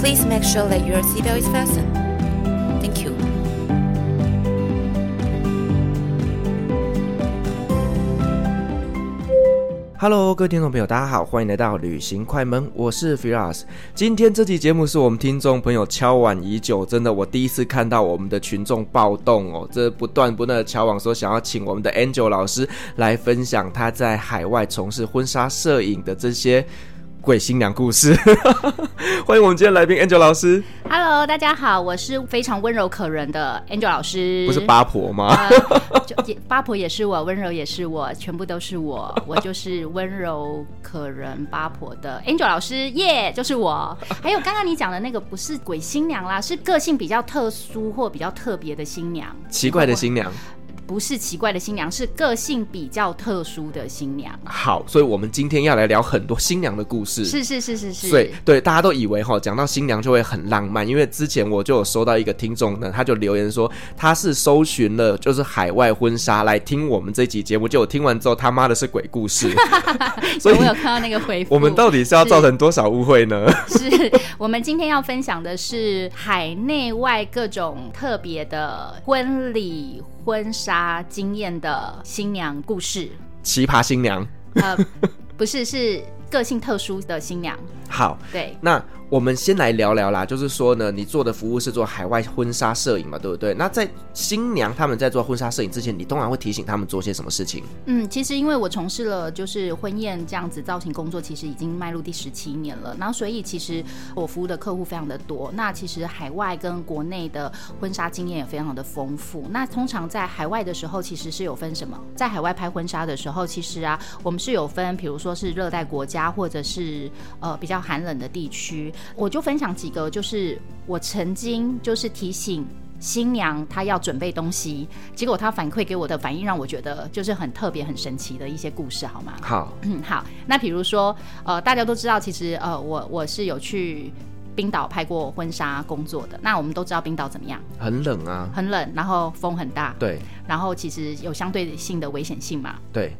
Please make sure that your seatbelt is fastened. Thank you. Hello，各位听众朋友，大家好，欢迎来到旅行快门，我是 Firas。今天这期节目是我们听众朋友敲碗已久，真的，我第一次看到我们的群众暴动哦，这不断不断的敲碗说想要请我们的 Angel 老师来分享他在海外从事婚纱摄影的这些。鬼新娘故事，欢迎我们今天来宾 Angel 老师。Hello，大家好，我是非常温柔可人的 Angel 老师。不是八婆吗？呃、就八婆也是我，温柔也是我，全部都是我。我就是温柔可人八婆的 Angel 老师，耶、yeah，就是我。还有刚刚你讲的那个不是鬼新娘啦，是个性比较特殊或比较特别的新娘，奇怪的新娘。不是奇怪的新娘，是个性比较特殊的新娘。好，所以我们今天要来聊很多新娘的故事。是是是是是。对对，大家都以为哈，讲到新娘就会很浪漫，因为之前我就有收到一个听众呢，他就留言说他是搜寻了就是海外婚纱来听我们这集节目，结果听完之后他妈的是鬼故事。所以我有看到那个回复。我们到底是要造成多少误会呢？是，是我们今天要分享的是海内外各种特别的婚礼。婚纱经验的新娘故事，奇葩新娘，呃，不是，是个性特殊的新娘。好，对，那。我们先来聊聊啦，就是说呢，你做的服务是做海外婚纱摄影嘛，对不对？那在新娘他们在做婚纱摄影之前，你通常会提醒他们做些什么事情？嗯，其实因为我从事了就是婚宴这样子造型工作，其实已经迈入第十七年了。然后所以其实我服务的客户非常的多。那其实海外跟国内的婚纱经验也非常的丰富。那通常在海外的时候，其实是有分什么？在海外拍婚纱的时候，其实啊，我们是有分，比如说是热带国家，或者是呃比较寒冷的地区。我就分享几个，就是我曾经就是提醒新娘她要准备东西，结果她反馈给我的反应让我觉得就是很特别、很神奇的一些故事，好吗？好，嗯，好。那比如说，呃，大家都知道，其实呃，我我是有去冰岛拍过婚纱工作的。那我们都知道冰岛怎么样？很冷啊，很冷，然后风很大，对，然后其实有相对性的危险性嘛，对。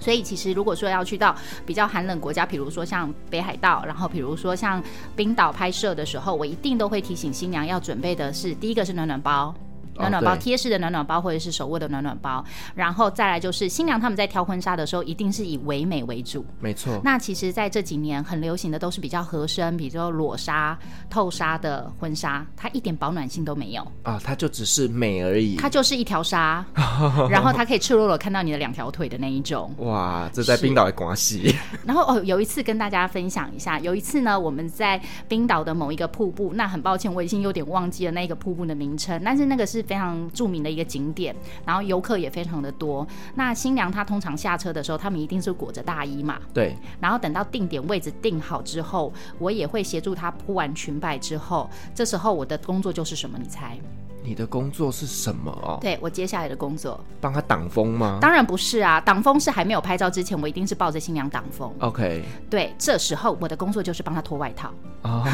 所以其实如果说要去到比较寒冷国家，比如说像北海道，然后比如说像冰岛拍摄的时候，我一定都会提醒新娘要准备的是，第一个是暖暖包。暖暖包，贴式的暖暖包或者是手握的暖暖包，然后再来就是新娘他们在挑婚纱的时候，一定是以唯美为主。没错。那其实在这几年很流行的都是比较合身，比如说裸纱、透纱的婚纱，它一点保暖性都没有啊，它就只是美而已。它就是一条纱，然后它可以赤裸裸看到你的两条腿的那一种。哇，这在冰岛的关系。然后哦，有一次跟大家分享一下，有一次呢，我们在冰岛的某一个瀑布，那很抱歉，我已经有点忘记了那个瀑布的名称，但是那个是。非常著名的一个景点，然后游客也非常的多。那新娘她通常下车的时候，他们一定是裹着大衣嘛。对。然后等到定点位置定好之后，我也会协助她铺完裙摆之后，这时候我的工作就是什么？你猜？你的工作是什么哦？对，我接下来的工作，帮他挡风吗？当然不是啊，挡风是还没有拍照之前，我一定是抱着新娘挡风。OK，对，这时候我的工作就是帮他脱外套。哦，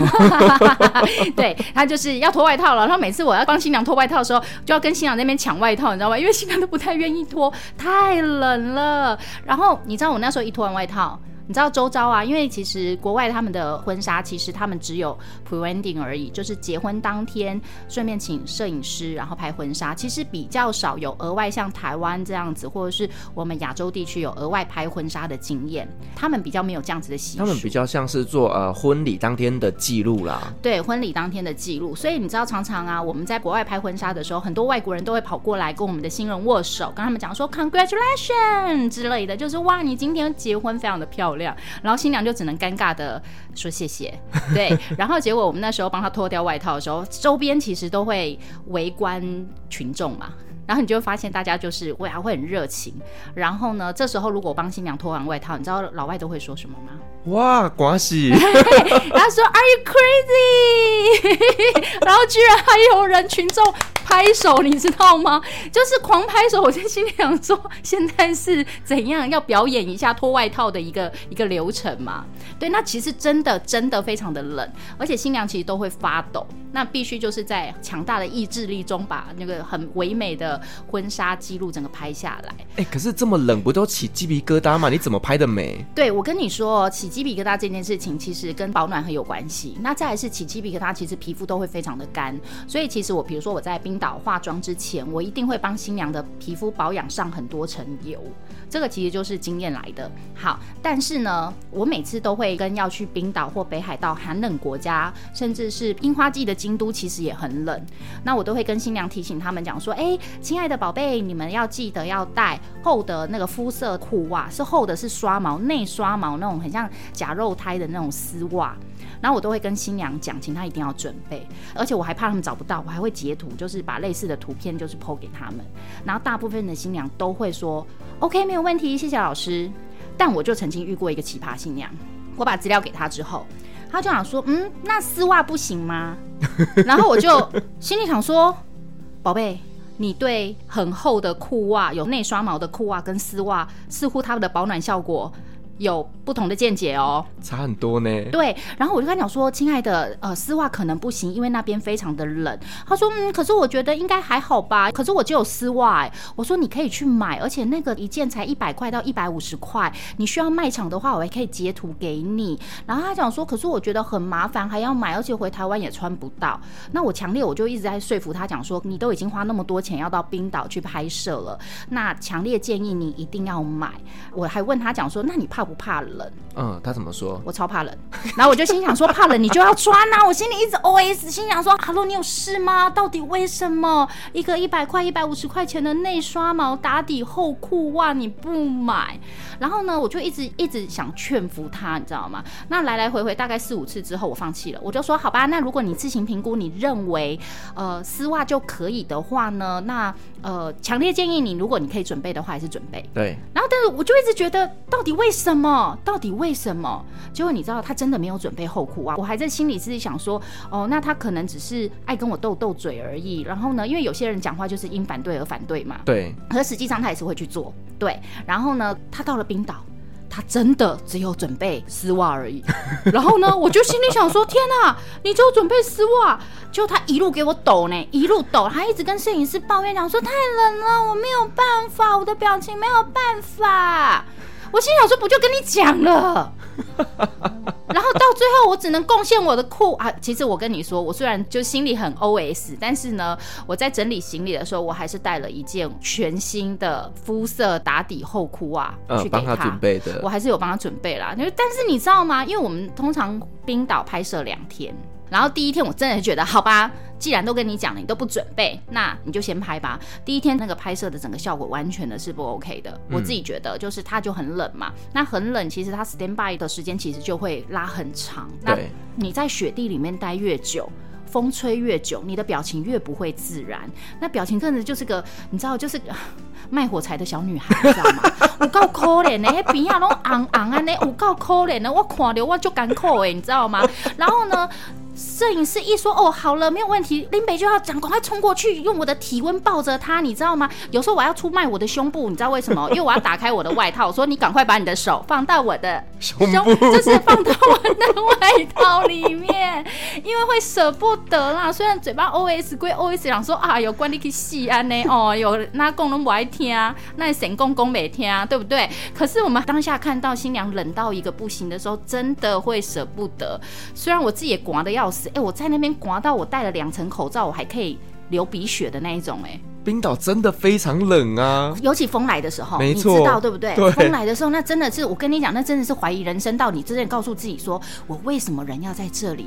对，他就是要脱外套了。然后每次我要帮新娘脱外套的时候，就要跟新娘那边抢外套，你知道吗？因为新娘都不太愿意脱，太冷了。然后你知道我那时候一脱完外套。你知道周遭啊，因为其实国外他们的婚纱，其实他们只有 pre-wedding 而已，就是结婚当天顺便请摄影师，然后拍婚纱，其实比较少有额外像台湾这样子，或者是我们亚洲地区有额外拍婚纱的经验，他们比较没有这样子的习俗。他们比较像是做呃婚礼当天的记录啦。对，婚礼当天的记录，所以你知道常常啊，我们在国外拍婚纱的时候，很多外国人都会跑过来跟我们的新人握手，跟他们讲说 congratulations 之类的，就是哇，你今天结婚非常的漂亮。亮，然后新娘就只能尴尬的说谢谢，对，然后结果我们那时候帮她脱掉外套的时候，周边其实都会围观群众嘛。然后你就会发现大家就是会还会很热情。然后呢，这时候如果我帮新娘脱完外套，你知道老外都会说什么吗？哇，恭喜！他说 Are you crazy？然后居然还有人群众拍手，你知道吗？就是狂拍手。我在心里想说，现在是怎样要表演一下脱外套的一个一个流程嘛？对，那其实真的真的非常的冷，而且新娘其实都会发抖。那必须就是在强大的意志力中，把那个很唯美的婚纱记录整个拍下来。哎、欸，可是这么冷，不都起鸡皮疙瘩吗？你怎么拍的美？对，我跟你说，起鸡皮疙瘩这件事情其实跟保暖很有关系。那再来是起鸡皮疙瘩，其实皮肤都会非常的干，所以其实我比如说我在冰岛化妆之前，我一定会帮新娘的皮肤保养上很多层油。这个其实就是经验来的。好，但是呢，我每次都会跟要去冰岛或北海道寒冷国家，甚至是樱花季的京都，其实也很冷。那我都会跟新娘提醒他们讲说：“哎，亲爱的宝贝，你们要记得要带厚的那个肤色裤袜，是厚的，是刷毛内刷毛那种，很像假肉胎的那种丝袜。”然后我都会跟新娘讲，请她一定要准备。而且我还怕他们找不到，我还会截图，就是把类似的图片就是 po 给他们。然后大部分的新娘都会说。OK，没有问题，谢谢老师。但我就曾经遇过一个奇葩新娘，我把资料给她之后，她就想说：“嗯，那丝袜不行吗？” 然后我就心里想说：“宝贝，你对很厚的裤袜，有内刷毛的裤袜跟丝袜，似乎它们的保暖效果。”有不同的见解哦，差很多呢。对，然后我就跟他讲说，亲爱的，呃，丝袜可能不行，因为那边非常的冷。他说，嗯，可是我觉得应该还好吧。可是我就有丝袜，哎，我说你可以去买，而且那个一件才一百块到一百五十块。你需要卖场的话，我还可以截图给你。然后他讲说，可是我觉得很麻烦，还要买，而且回台湾也穿不到。那我强烈，我就一直在说服他讲说，你都已经花那么多钱要到冰岛去拍摄了，那强烈建议你一定要买。我还问他讲说，那你怕？不怕冷，嗯，他怎么说？我超怕冷，然后我就心想说，怕冷你就要穿呐、啊。我心里一直 OS，心想说，Hello，你有事吗？到底为什么一个一百块、一百五十块钱的内刷毛打底厚裤袜你不买？然后呢，我就一直一直想劝服他，你知道吗？那来来回回大概四五次之后，我放弃了。我就说，好吧，那如果你自行评估，你认为呃丝袜就可以的话呢，那呃强烈建议你，如果你可以准备的话，还是准备。对。然后，但是我就一直觉得，到底为什么？到底为什么？结果你知道，他真的没有准备厚裤袜。我还在心里自己想说，哦，那他可能只是爱跟我斗斗嘴而已。然后呢，因为有些人讲话就是因反对而反对嘛。对。可是实际上他也是会去做。对。然后呢，他到了。冰岛，他真的只有准备丝袜而已。然后呢，我就心里想说：天哪，你就准备丝袜？就他一路给我抖呢，一路抖，他一直跟摄影师抱怨讲说：太冷了，我没有办法，我的表情没有办法。我心想说：不就跟你讲了？然后到最后，我只能贡献我的裤啊！其实我跟你说，我虽然就心里很 OS，但是呢，我在整理行李的时候，我还是带了一件全新的肤色打底厚裤袜去。帮他准备的，我还是有帮他准备啦。但是你知道吗？因为我们通常冰岛拍摄两天。然后第一天我真的觉得，好吧，既然都跟你讲了，你都不准备，那你就先拍吧。第一天那个拍摄的整个效果完全的是不 OK 的，我自己觉得就是它就很冷嘛。那很冷，其实它 stand by 的时间其实就会拉很长。那你在雪地里面待越久，风吹越久，你的表情越不会自然。那表情真的就是个，你知道，就是 卖火柴的小女孩，你知道吗？我够可怜的，那边啊拢昂昂啊，那我够可怜的，我看着我就艰苦哎，你知道吗？然后呢？摄影师一说哦，好了，没有问题，林北就要讲，赶快冲过去，用我的体温抱着他，你知道吗？有时候我要出卖我的胸部，你知道为什么？因为我要打开我的外套，我说你赶快把你的手 放到我的胸，胸就是放到我的外套里面，因为会舍不得啦。虽然嘴巴 OS 归 OS 想说啊，有关你去西安呢，哦，有那公都不爱听，那神公公没听，对不对？可是我们当下看到新娘冷到一个不行的时候，真的会舍不得。虽然我自己也刮的要。哎、我在那边刮到我戴了两层口罩，我还可以流鼻血的那一种、哎，冰岛真的非常冷啊，尤其风来的时候，没错，你知道对不对？对，风来的时候，那真的是我跟你讲，那真的是怀疑人生。到你真正告诉自己说，我为什么人要在这里？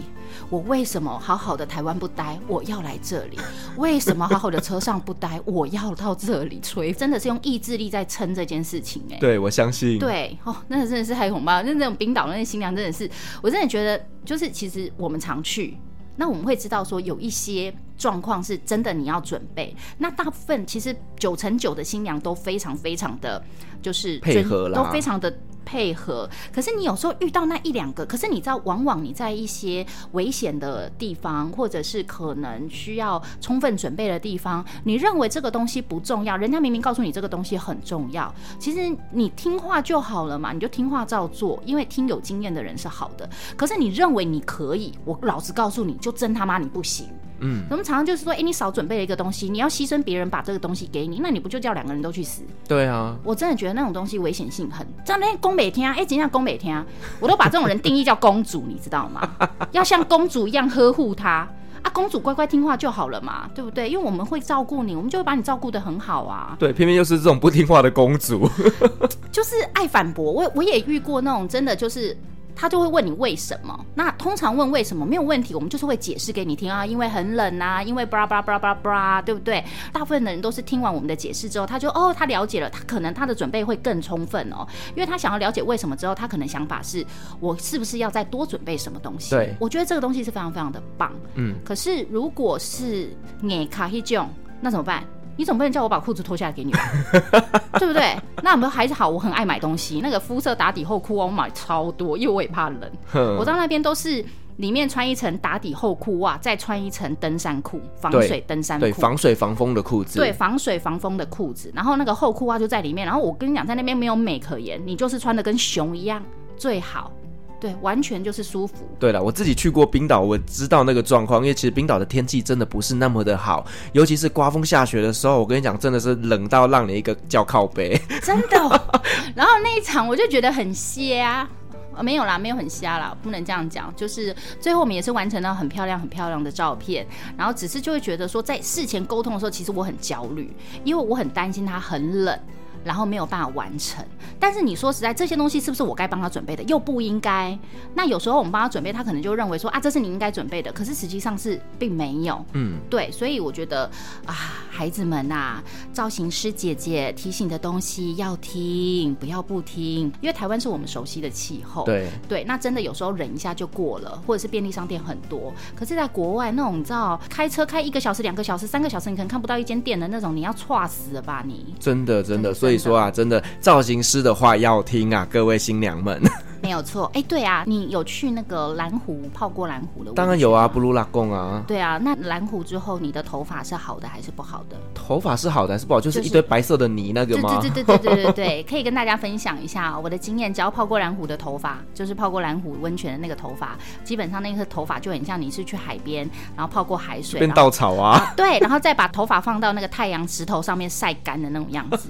我为什么好好的台湾不待？我要来这里？为什么好好的车上不待？我要到这里吹？真的是用意志力在撑这件事情、欸。哎，对，我相信。对哦，那真的是太恐怖了。那那种冰岛那些新娘真的是，我真的觉得。就是其实我们常去，那我们会知道说有一些状况是真的你要准备。那大部分其实九成九的新娘都非常非常的就是配合啦，都非常的。配合，可是你有时候遇到那一两个，可是你知道，往往你在一些危险的地方，或者是可能需要充分准备的地方，你认为这个东西不重要，人家明明告诉你这个东西很重要，其实你听话就好了嘛，你就听话照做，因为听有经验的人是好的。可是你认为你可以，我老实告诉你就真他妈你不行。嗯，我们常常就是说，哎、欸，你少准备了一个东西，你要牺牲别人把这个东西给你，那你不就叫两个人都去死？对啊，我真的觉得那种东西危险性很。这样那宫北天啊，哎、欸，怎样宫北天啊？我都把这种人定义叫公主，你知道吗？要像公主一样呵护她啊，公主乖乖听话就好了嘛，对不对？因为我们会照顾你，我们就会把你照顾的很好啊。对，偏偏又是这种不听话的公主，就是爱反驳。我我也遇过那种真的就是。他就会问你为什么？那通常问为什么没有问题，我们就是会解释给你听啊，因为很冷啊，因为巴拉巴拉巴拉巴拉巴拉，对不对？大部分的人都是听完我们的解释之后，他就哦，他了解了，他可能他的准备会更充分哦，因为他想要了解为什么之后，他可能想法是我是不是要再多准备什么东西？对，我觉得这个东西是非常非常的棒。嗯，可是如果是你卡一种，那怎么办？你总不能叫我把裤子脱下来给你吧，对不对？那我们还是好，我很爱买东西，那个肤色打底厚裤我买超多，因为我也怕冷。我到那边都是里面穿一层打底厚裤袜，再穿一层登山裤，防水登山裤，对，防水防风的裤子，对，防水防风的裤子。然后那个厚裤袜就在里面。然后我跟你讲，在那边没有美可言，你就是穿的跟熊一样最好。对，完全就是舒服。对了，我自己去过冰岛，我知道那个状况。因为其实冰岛的天气真的不是那么的好，尤其是刮风下雪的时候，我跟你讲，真的是冷到让你一个叫靠背。真的。然后那一场我就觉得很瞎，没有啦，没有很瞎啦，不能这样讲。就是最后我们也是完成了很漂亮、很漂亮的照片。然后只是就会觉得说，在事前沟通的时候，其实我很焦虑，因为我很担心它很冷。然后没有办法完成，但是你说实在，这些东西是不是我该帮他准备的？又不应该。那有时候我们帮他准备，他可能就认为说啊，这是你应该准备的。可是实际上是并没有。嗯，对。所以我觉得啊，孩子们呐，造型师姐姐提醒的东西要听，不要不听。因为台湾是我们熟悉的气候。对对，那真的有时候忍一下就过了，或者是便利商店很多。可是在国外那种，你知道，开车开一个小时、两个小时、三个小时，你可能看不到一间店的那种，你要错死了吧你？真的真的，所以。所以说啊，真的造型师的话要听啊，各位新娘们。没有错，哎，对啊，你有去那个蓝湖泡过蓝湖的？当然有啊，布鲁拉贡啊。对啊，那蓝湖之后，你的头发是好的还是不好的？头发是好的还是不好？就是一堆白色的泥那个吗？对对对对对对对，可以跟大家分享一下我的经验。只要泡过蓝湖的头发，就是泡过蓝湖温泉的那个头发，基本上那个头发就很像你是去海边，然后泡过海水，变稻草啊。啊对，然后再把头发放到那个太阳石头上面晒干的那种样子。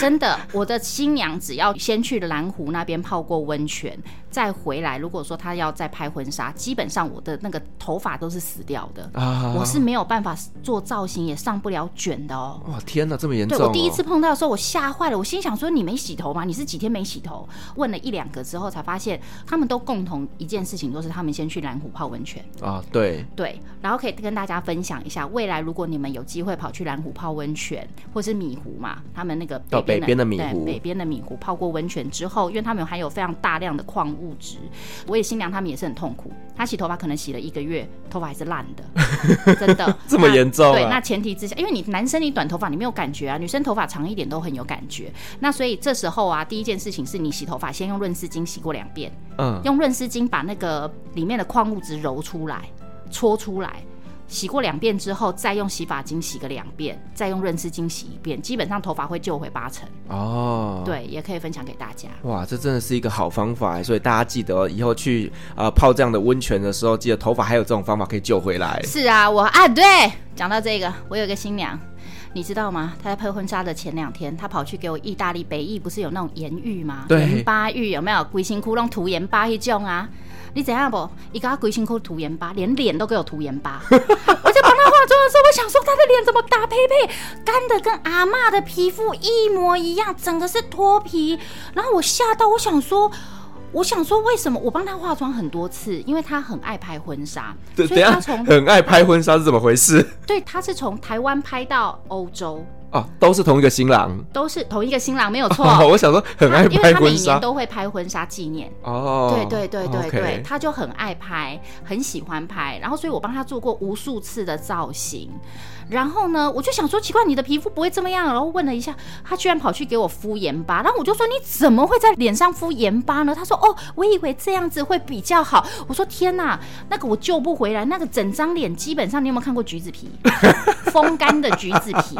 真的，我的新娘只要先去蓝湖那边泡过温泉。再回来，如果说她要再拍婚纱，基本上我的那个头发都是死掉的，啊、我是没有办法做造型，也上不了卷的哦。哇，天哪，这么严重、哦！对，我第一次碰到的时候，我吓坏了，我心想说：“你没洗头吗？你是几天没洗头？”问了一两个之后，才发现他们都共同一件事情，都是他们先去蓝湖泡温泉啊。对对，然后可以跟大家分享一下，未来如果你们有机会跑去蓝湖泡温泉，或是米湖嘛，他们那个到北边的米湖，北边的米湖泡过温泉之后，因为他们含有非常大量的矿物质，我也新娘他们也是很痛苦。她洗头发可能洗了一个月，头发还是烂的，真的这么严重啊？对，那前提之下，因为你男生你短头发你没有感觉啊，女生头发长一点都很有感觉。那所以这时候啊，第一件事情是你洗头发先用润丝巾洗过两遍，嗯，用润丝巾把那个里面的矿物质揉出来，搓出来。洗过两遍之后，再用洗发精洗个两遍，再用润丝精洗一遍，基本上头发会救回八成哦。对，也可以分享给大家。哇，这真的是一个好方法，所以大家记得以后去呃泡这样的温泉的时候，记得头发还有这种方法可以救回来。是啊，我啊对，讲到这个，我有个新娘，你知道吗？她在拍婚纱的前两天，她跑去给我意大利北意，不是有那种盐浴吗？对，盐巴浴有没有？规身躯拢涂盐巴一种啊。你怎样不？一个鬼辛苦涂盐巴，连脸都给我涂盐巴。我在帮他化妆的时候，我想说他的脸怎么打呸呸，干的跟阿嬷的皮肤一模一样，整个是脱皮。然后我吓到，我想说，我想说为什么？我帮他化妆很多次，因为他很爱拍婚纱，所以他从很爱拍婚纱是怎么回事？对，他是从台湾拍到欧洲。哦，都是同一个新郎，都是同一个新郎，没有错。哦。我想说很爱拍婚纱，因为他每年都会拍婚纱纪念。哦，对对对对对，okay. 对，他就很爱拍，很喜欢拍，然后所以我帮他做过无数次的造型。然后呢，我就想说奇怪，你的皮肤不会这么样？然后问了一下，他居然跑去给我敷盐巴。然后我就说你怎么会在脸上敷盐巴呢？他说哦，我以为这样子会比较好。我说天哪，那个我救不回来，那个整张脸基本上你有没有看过橘子皮？风干的橘子皮，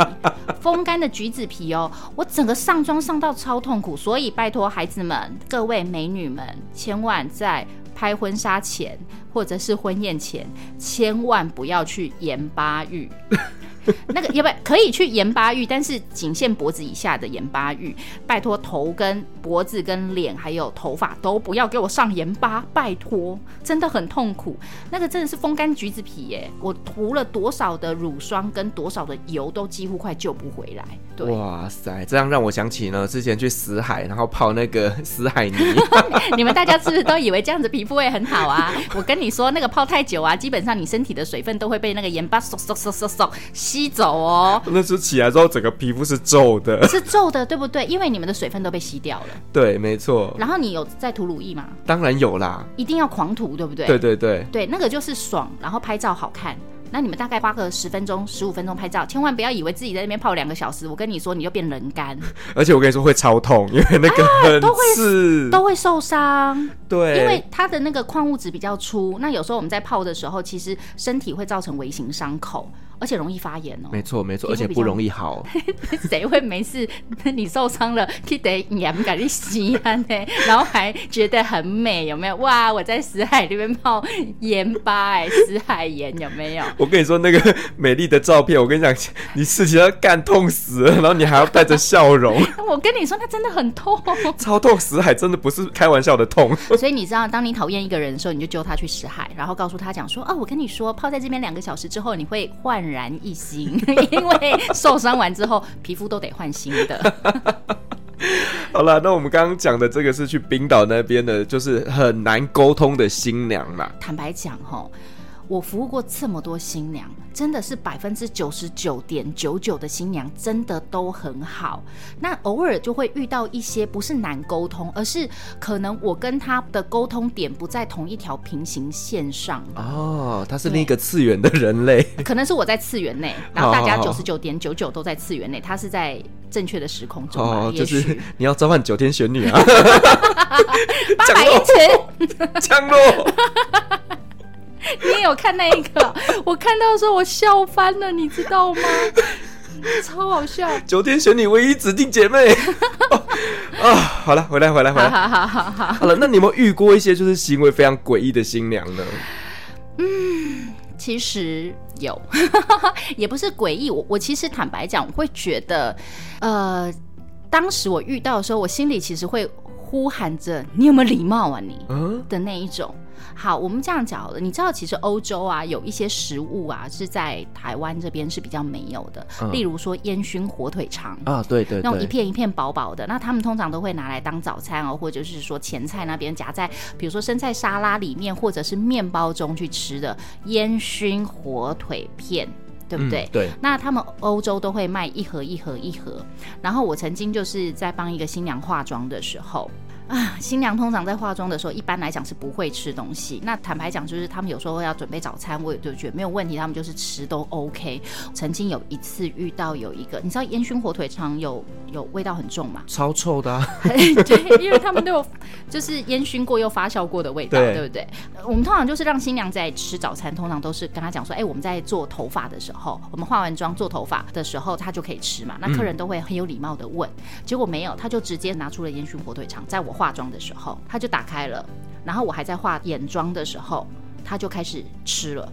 风干的橘子皮哦，我整个上妆上到超痛苦。所以拜托孩子们，各位美女们，千万在拍婚纱前或者是婚宴前，千万不要去盐巴浴。那个要不要可以去盐巴浴，但是仅限脖子以下的盐巴浴。拜托头跟脖子跟脸还有头发都不要给我上盐巴，拜托，真的很痛苦。那个真的是风干橘子皮耶，我涂了多少的乳霜跟多少的油都几乎快救不回来。对，哇塞，这样让我想起呢，之前去死海，然后泡那个死海泥。你们大家是不是都以为这样子皮肤会很好啊？我跟你说，那个泡太久啊，基本上你身体的水分都会被那个盐巴嗖嗖嗖嗖嗖吸走哦。那时候起来之后，整个皮肤是皱的，是皱的，对不对？因为你们的水分都被吸掉了。对，没错。然后你有在涂乳液吗？当然有啦，一定要狂涂，对不对？对对对，对，那个就是爽，然后拍照好看。那你们大概花个十分钟、十五分钟拍照，千万不要以为自己在那边泡两个小时。我跟你说，你就变人干。而且我跟你说会超痛，因为那个很刺，啊，都会受伤。对，因为它的那个矿物质比较粗。那有时候我们在泡的时候，其实身体会造成微型伤口。而且容易发炎哦，没错没错，而且不容易好。谁会没事？你受伤了，记得盐给你洗啊呢，然后还觉得很美，有没有？哇，我在死海里面泡盐巴，哎，死海盐有没有？我跟你说那个美丽的照片，我跟你讲，你事情要干痛死了，然后你还要带着笑容。我跟你说，那真的很痛，超痛！死海真的不是开玩笑的痛。所以你知道，当你讨厌一个人的时候，你就揪他去死海，然后告诉他讲说：哦，我跟你说，泡在这边两个小时之后，你会焕然一新，因为受伤完之后皮肤都得换新的。好了，那我们刚刚讲的这个是去冰岛那边的，就是很难沟通的新娘啦。坦白讲，哈。我服务过这么多新娘，真的是百分之九十九点九九的新娘真的都很好。那偶尔就会遇到一些不是难沟通，而是可能我跟他的沟通点不在同一条平行线上。哦，他是另一个次元的人类，可能是我在次元内，然后大家九十九点九九都在次元内，他是在正确的时空中。哦，就是你要召唤九天玄女啊！八百一尺降落。你也有看那一个？我看到的时候我笑翻了，你知道吗？超好笑！九天玄女唯一指定姐妹、哦、啊！好了，回来回来回来，好好好好好了。那你有没有遇过一些就是行为非常诡异的新娘呢？嗯，其实有，也不是诡异。我我其实坦白讲，我会觉得，呃，当时我遇到的时候，我心里其实会呼喊着：“你有没有礼貌啊你？”你的那一种。好，我们这样讲好了。你知道，其实欧洲啊，有一些食物啊，是在台湾这边是比较没有的。嗯、例如说烟熏火腿肠啊，对对，对，那种一片一片薄薄的。那他们通常都会拿来当早餐哦，或者是说前菜那边夹在，比如说生菜沙拉里面，或者是面包中去吃的烟熏火腿片，对不对？嗯、对。那他们欧洲都会卖一盒一盒一盒。然后我曾经就是在帮一个新娘化妆的时候。啊，新娘通常在化妆的时候，一般来讲是不会吃东西。那坦白讲，就是他们有时候要准备早餐，我也就觉得没有问题，他们就是吃都 OK。曾经有一次遇到有一个，你知道烟熏火腿肠有有味道很重嘛？超臭的啊。对，因为他们都有就是烟熏过又发酵过的味道，对，对不对？我们通常就是让新娘在吃早餐，通常都是跟她讲说，哎、欸，我们在做头发的时候，我们化完妆做头发的时候，她就可以吃嘛。那客人都会很有礼貌的问，嗯，结果没有，他就直接拿出了烟熏火腿肠，在我。化妆的时候，他就打开了，然后我还在化眼妆的时候，他就开始吃了。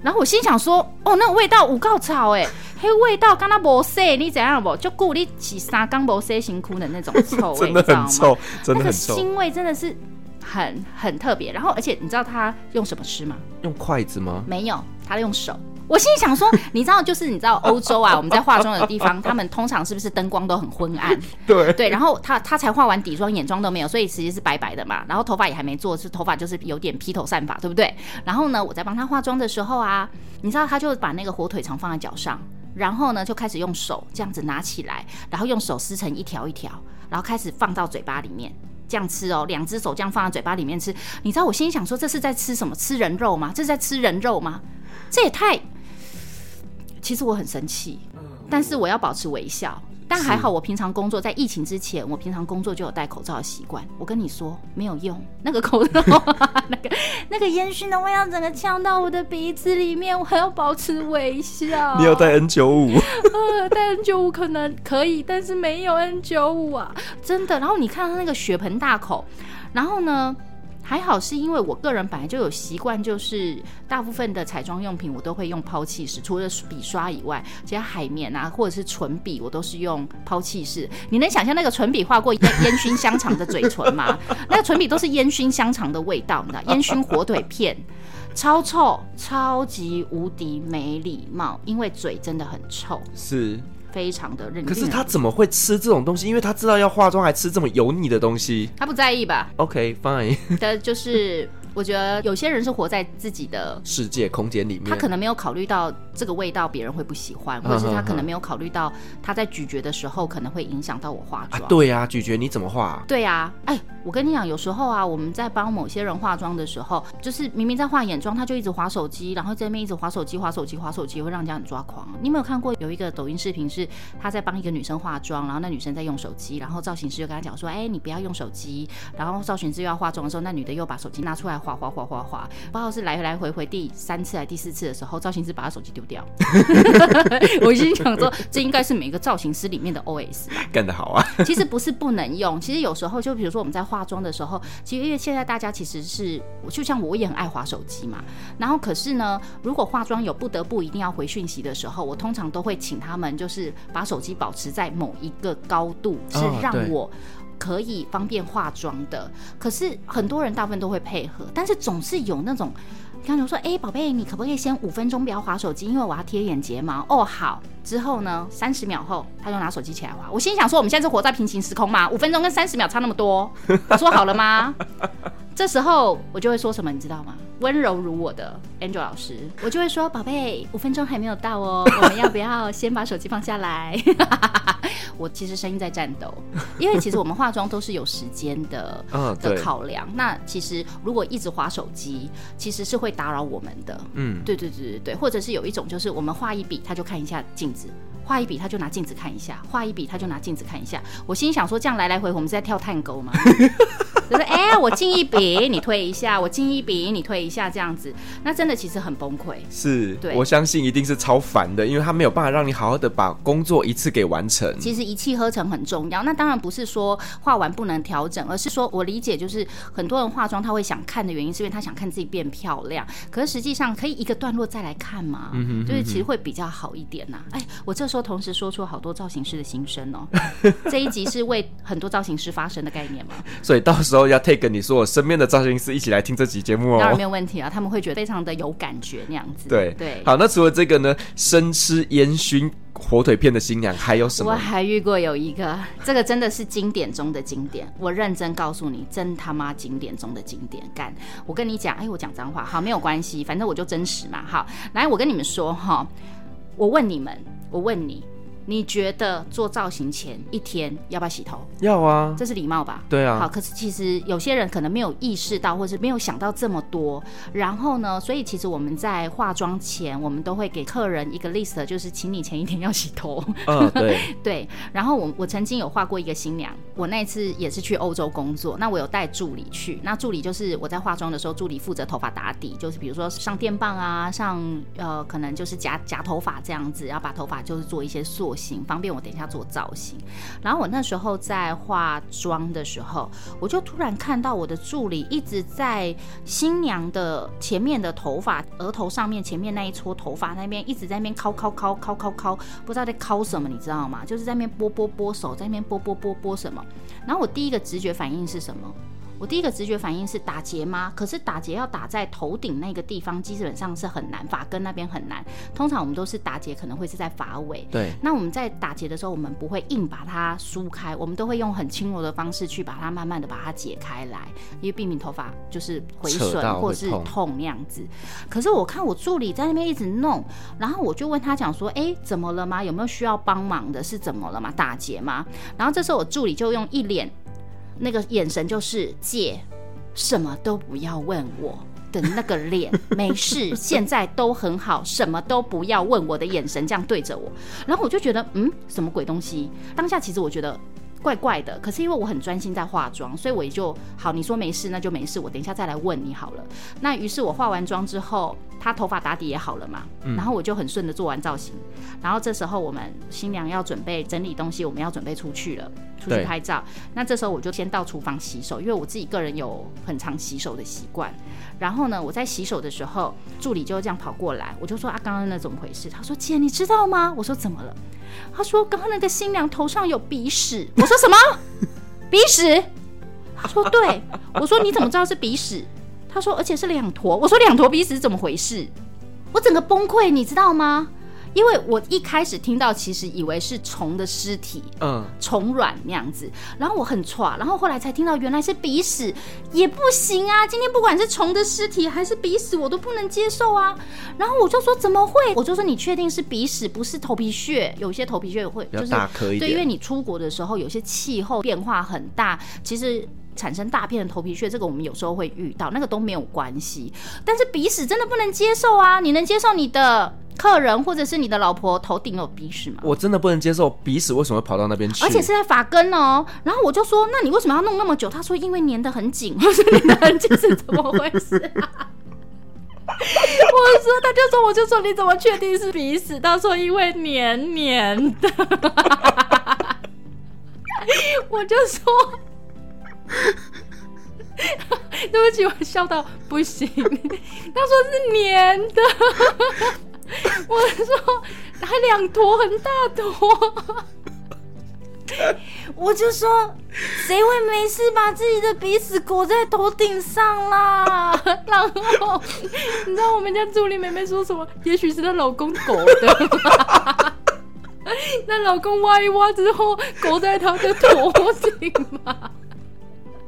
然后我心想说：“哦，那个味道有够臭哎，黑味道刚刚没洗，你怎样不？就顾你洗三缸没洗辛苦的那种臭味，真的很臭，真的很臭，那个腥味真的是很很特别。然后，而且你知道他用什么吃吗？用筷子吗？没有，他用手。”我心里想说，你知道，就是你知道欧洲啊，我们在化妆的地方，他们通常是不是灯光都很昏暗？对对，然后他他才化完底妆，眼妆都没有，所以其实是白白的嘛。然后头发也还没做，是头发就是有点披头散发，对不对？然后呢，我在帮他化妆的时候啊，你知道，他就把那个火腿肠放在脚上。然后呢就开始用手这样子拿起来，然后用手撕成一条一条，然后开始放到嘴巴里面这样吃哦，两只手这样放在嘴巴里面吃。你知道我心里想说，这是在吃什么？吃人肉吗？这是在吃人肉吗？这也太……其实我很生气，但是我要保持微笑。但还好，我平常工作在疫情之前，我平常工作就有戴口罩的习惯。我跟你说，没有用，那个口罩，那个那个烟熏的味道，整个呛到我的鼻子里面，我还要保持微笑。你有戴 N 九五？呃，戴 N 九五可能可以，但是没有 N 九五啊，真的。然后你看他那个血盆大口，然后呢？还好是因为我个人本来就有习惯，就是大部分的彩妆用品我都会用抛弃式，除了笔刷以外，其他海绵啊或者是唇笔我都是用抛弃式。你能想象那个唇笔画过烟烟熏香肠的嘴唇吗？那个唇笔都是烟熏香肠的味道，你知道？烟熏火腿片，超臭，超级无敌没礼貌，因为嘴真的很臭。是。非常的认真。可是他怎么会吃这种东西？因为他知道要化妆，还吃这么油腻的东西。他不在意吧？OK fine。的就是。我觉得有些人是活在自己的世界空间里面，他可能没有考虑到这个味道别人会不喜欢，或者是他可能没有考虑到他在咀嚼的时候可能会影响到我化妆。啊对呀、啊，咀嚼你怎么化？对呀、啊，哎，我跟你讲，有时候啊，我们在帮某些人化妆的时候，就是明明在化眼妆，他就一直划手机，然后在那边一直划手机、划手机、划手机，会让人家很抓狂。你有没有看过有一个抖音视频，是他在帮一个女生化妆，然后那女生在用手机，然后造型师就跟他讲说：“哎，你不要用手机。”然后造型师又要化妆的时候，那女的又把手机拿出来划划划划划。不知道是来来回回第三次还是第四次的时候，造型师把他手机丢掉。我心想说，这应该是每个造型师里面的 OS 吧。干得好啊！其实不是不能用，其实有时候就比如说我们在化妆的时候，其实因为现在大家其实是，就像我也很爱滑手机嘛。然后可是呢，如果化妆有不得不一定要回讯息的时候，我通常都会请他们就是把手机保持在某一个高度，是让我。可以方便化妆的，可是很多人大部分都会配合，但是总是有那种，你看，我说，哎，宝贝，你可不可以先五分钟不要划手机，因为我要贴眼睫毛。哦，好。之后呢，三十秒后，他就拿手机起来划。我心想说，我们现在是活在平行时空吗？五分钟跟三十秒差那么多，我说好了吗？这时候我就会说什么，你知道吗？温柔如我的 Angel 老师，我就会说，宝贝，五分钟还没有到哦，我们要不要先把手机放下来？我其实声音在颤抖，因为其实我们化妆都是有时间的 的考量。那其实如果一直划手机，其实是会打扰我们的。嗯，对对对对对，或者是有一种就是我们画一笔，他就看一下镜子。画一笔，他就拿镜子看一下；画一笔，他就拿镜子看一下。我心想说，这样来来回回，我们是在跳探戈吗？就是哎、欸，我进一笔，你退一下；我进一笔，你退一下，这样子，那真的其实很崩溃。是，对，我相信一定是超烦的，因为他没有办法让你好好的把工作一次给完成。其实一气呵成很重要。那当然不是说画完不能调整，而是说我理解，就是很多人化妆他会想看的原因，是因为他想看自己变漂亮。可是实际上可以一个段落再来看嘛，嗯哼嗯哼，就是其实会比较好一点呐、啊。哎，我这时候同时说出好多造型师的心声哦。这一集是为很多造型师发声的概念吗？所以到时候。都要 take 你说我身边的造型师一起来听这集节目哦，当然没有问题啊，他们会觉得非常的有感觉那样子。对对，好，那除了这个呢，生吃烟熏火腿片的新娘还有什么？我还遇过有一个，这个真的是经典中的经典，我认真告诉你，真他妈经典中的经典。干，我跟你讲，哎，我讲脏话，好，没有关系，反正我就真实嘛。好，来，我跟你们说哈，我问你们，我问你。你觉得做造型前一天要不要洗头？要啊，这是礼貌吧？对啊。好，可是其实有些人可能没有意识到，或是没有想到这么多。然后呢，所以其实我们在化妆前，我们都会给客人一个 list，就是请你前一天要洗头。对 对。然后我我曾经有画过一个新娘，我那次也是去欧洲工作，那我有带助理去，那助理就是我在化妆的时候，助理负责头发打底，就是比如说上电棒啊，上呃可能就是夹夹头发这样子，然后把头发就是做一些塑。行，方便我等一下做造型。然后我那时候在化妆的时候，我就突然看到我的助理一直在新娘的前面的头发，额头上面前面那一撮头发那边一直在那边敲敲敲敲敲敲，不知道在敲什么，你知道吗？就是在那边拨拨拨手，在那边拨拨拨拨什么。然后我第一个直觉反应是什么？我第一个直觉反应是打结吗？可是打结要打在头顶那个地方，基本上是很难，发根那边很难。通常我们都是打结，可能会是在发尾。对。那我们在打结的时候，我们不会硬把它梳开，我们都会用很轻柔的方式去把它慢慢的把它解开来，因为避免头发就是毁损或是痛那样子。可是我看我助理在那边一直弄，然后我就问他讲说：“哎，怎么了吗？有没有需要帮忙的？是怎么了吗？打结吗？”然后这时候我助理就用一脸。那个眼神就是姐，什么都不要问我的那个脸，没事，现在都很好，什么都不要问我的眼神这样对着我，然后我就觉得，嗯，什么鬼东西？当下其实我觉得怪怪的，可是因为我很专心在化妆，所以我也就好，你说没事那就没事，我等一下再来问你好了。那于是我化完妆之后。她头发打底也好了嘛，嗯、然后我就很顺的做完造型，然后这时候我们新娘要准备整理东西，我们要准备出去了，出去拍照。那这时候我就先到厨房洗手，因为我自己个人有很常洗手的习惯。然后呢，我在洗手的时候，助理就这样跑过来，我就说啊，刚刚那怎么回事？他说姐，你知道吗？我说怎么了？他说刚刚那个新娘头上有鼻屎。我说什么？鼻屎？他说对。我说你怎么知道是鼻屎？他说，而且是两坨。我说两坨鼻屎是怎么回事？我整个崩溃，你知道吗？因为我一开始听到，其实以为是虫的尸体，嗯，虫卵那样子。然后我很剉，然后后来才听到原来是鼻屎，也不行啊！今天不管是虫的尸体还是鼻屎，我都不能接受啊。然后我就说怎么会？我就说你确定是鼻屎，不是头皮屑？有些头皮屑会就是对，因为你出国的时候有些气候变化很大，其实。产生大片的头皮屑，这个我们有时候会遇到，那个都没有关系。但是鼻屎真的不能接受啊！你能接受你的客人或者是你的老婆头顶有鼻屎吗？我真的不能接受鼻屎为什么会跑到那边去？而且是在发根哦。然后我就说，那你为什么要弄那么久？他说因为粘得很紧。我说粘得很紧是怎么回事啊？我说他就说我就说你怎么确定是鼻屎？他说因为黏黏的。我就说。对不起，我笑到不行。他说是黏的，我说还两坨很大坨，我就说谁会没事把自己的鼻屎裹在头顶上啦？然后你知道我们家助理妹妹说什么？也许是她老公裹的，那老公挖一挖之后裹在她的头顶嘛。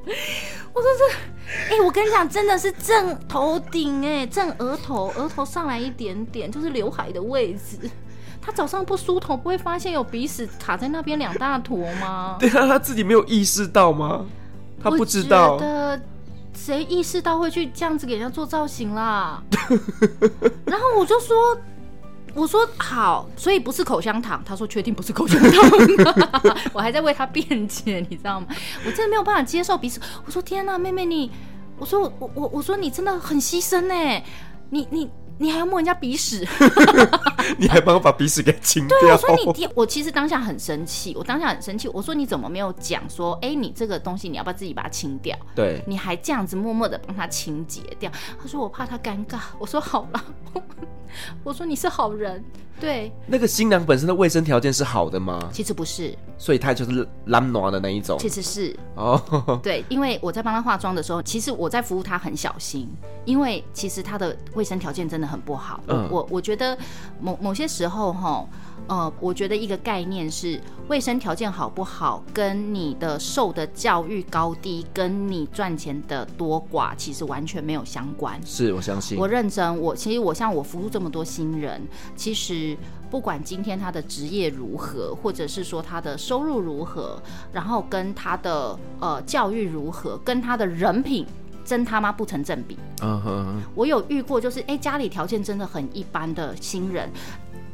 我说这，哎、欸，我跟你讲，真的是正头顶，哎，正额头，额头上来一点点，就是刘海的位置。他早上不梳头，不会发现有鼻屎卡在那边两大坨吗？对啊，他自己没有意识到吗？他不知道。谁意识到会去这样子给人家做造型啦？然后我就说。我说好，所以不是口香糖。他说确定不是口香糖，我还在为他辩解，你知道吗？我真的没有办法接受彼此。我说天哪，妹妹你，我说我我我说你真的很牺牲呢，你你你还要摸人家鼻屎，你还帮我把鼻屎给清掉。对，我说你我其实当下很生气，我当下很生气。我说你怎么没有讲说，哎，你这个东西你要不要自己把它清掉？对，你还这样子默默的帮他清洁掉。他说我怕他尴尬。我说好了。我说你是好人，对。那个新娘本身的卫生条件是好的吗？其实不是，所以她就是懒惰的那一种。其实是哦，对，因为我在帮她化妆的时候，其实我在服务她很小心，因为其实她的卫生条件真的很不好。嗯，我我觉得某某些时候哈。呃，我觉得一个概念是卫生条件好不好，跟你的受的教育高低，跟你赚钱的多寡，其实完全没有相关。是我相信，我认真。我其实我像我服务这么多新人，其实不管今天他的职业如何，或者是说他的收入如何，然后跟他的呃教育如何，跟他的人品，真他妈不成正比。嗯哼，我有遇过，就是哎家里条件真的很一般的新人。